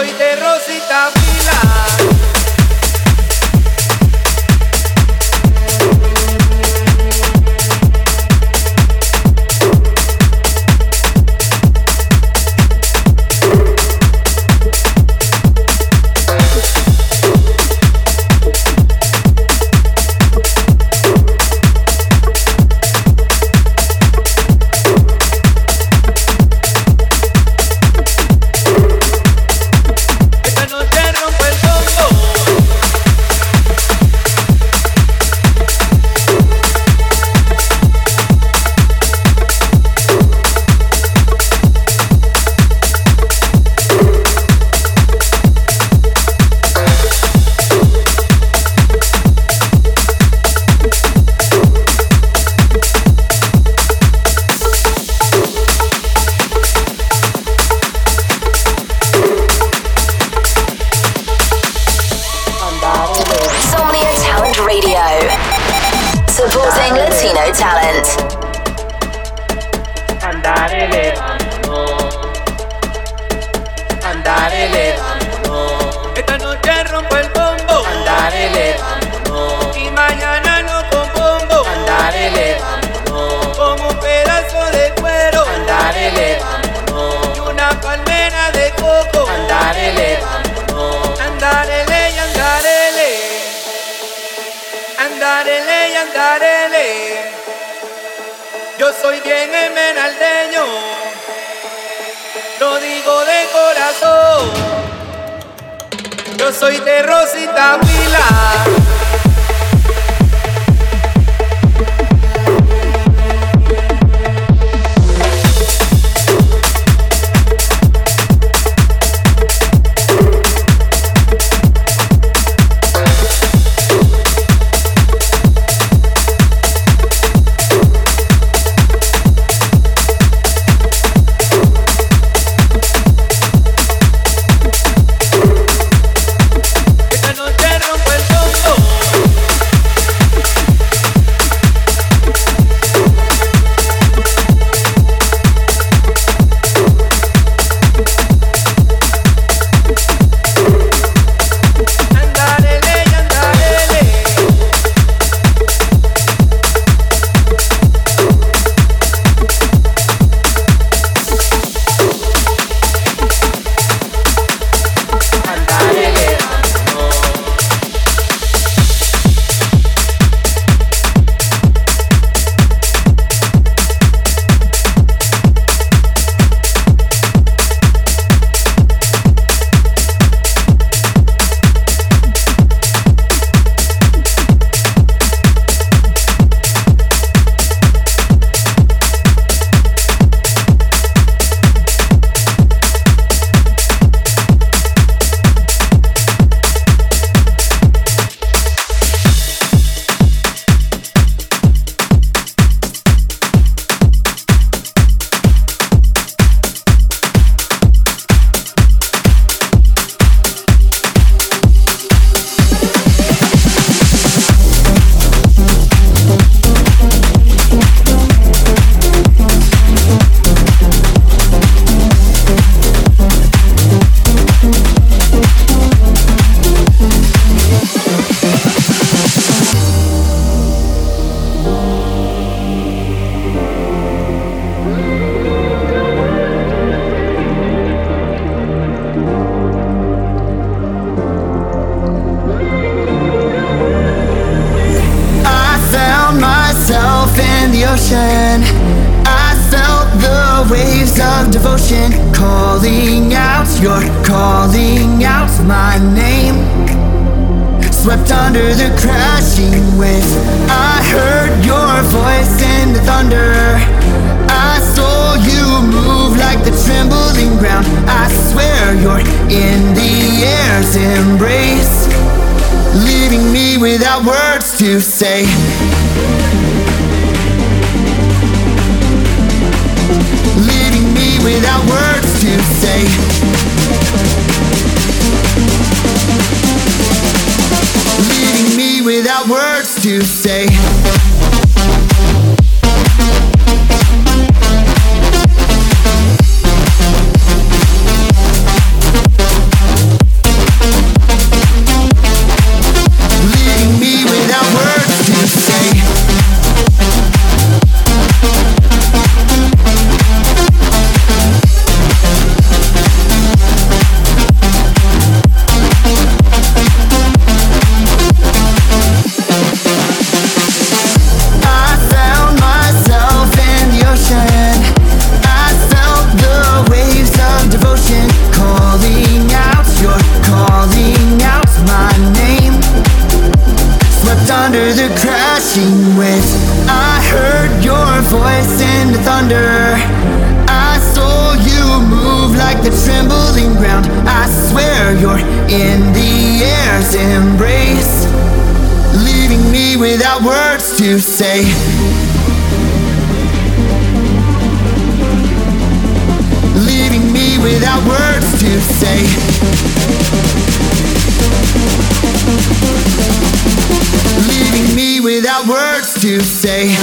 Soy de soy de Rosita Huila. Without words to say.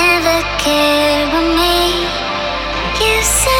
Never cared about me. You said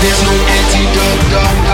there's no antidote.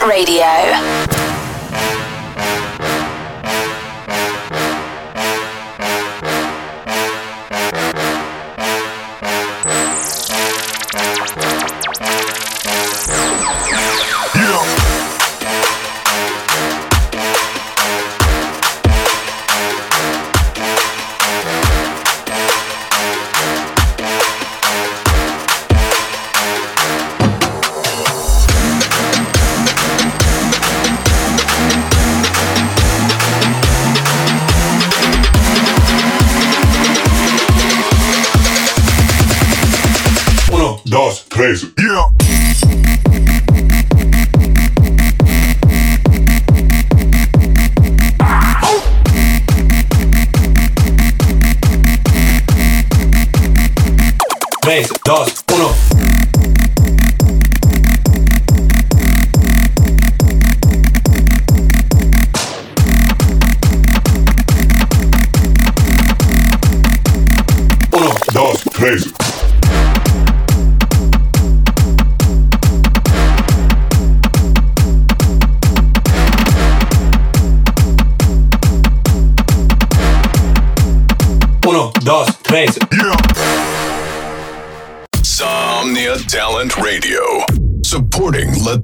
Radio.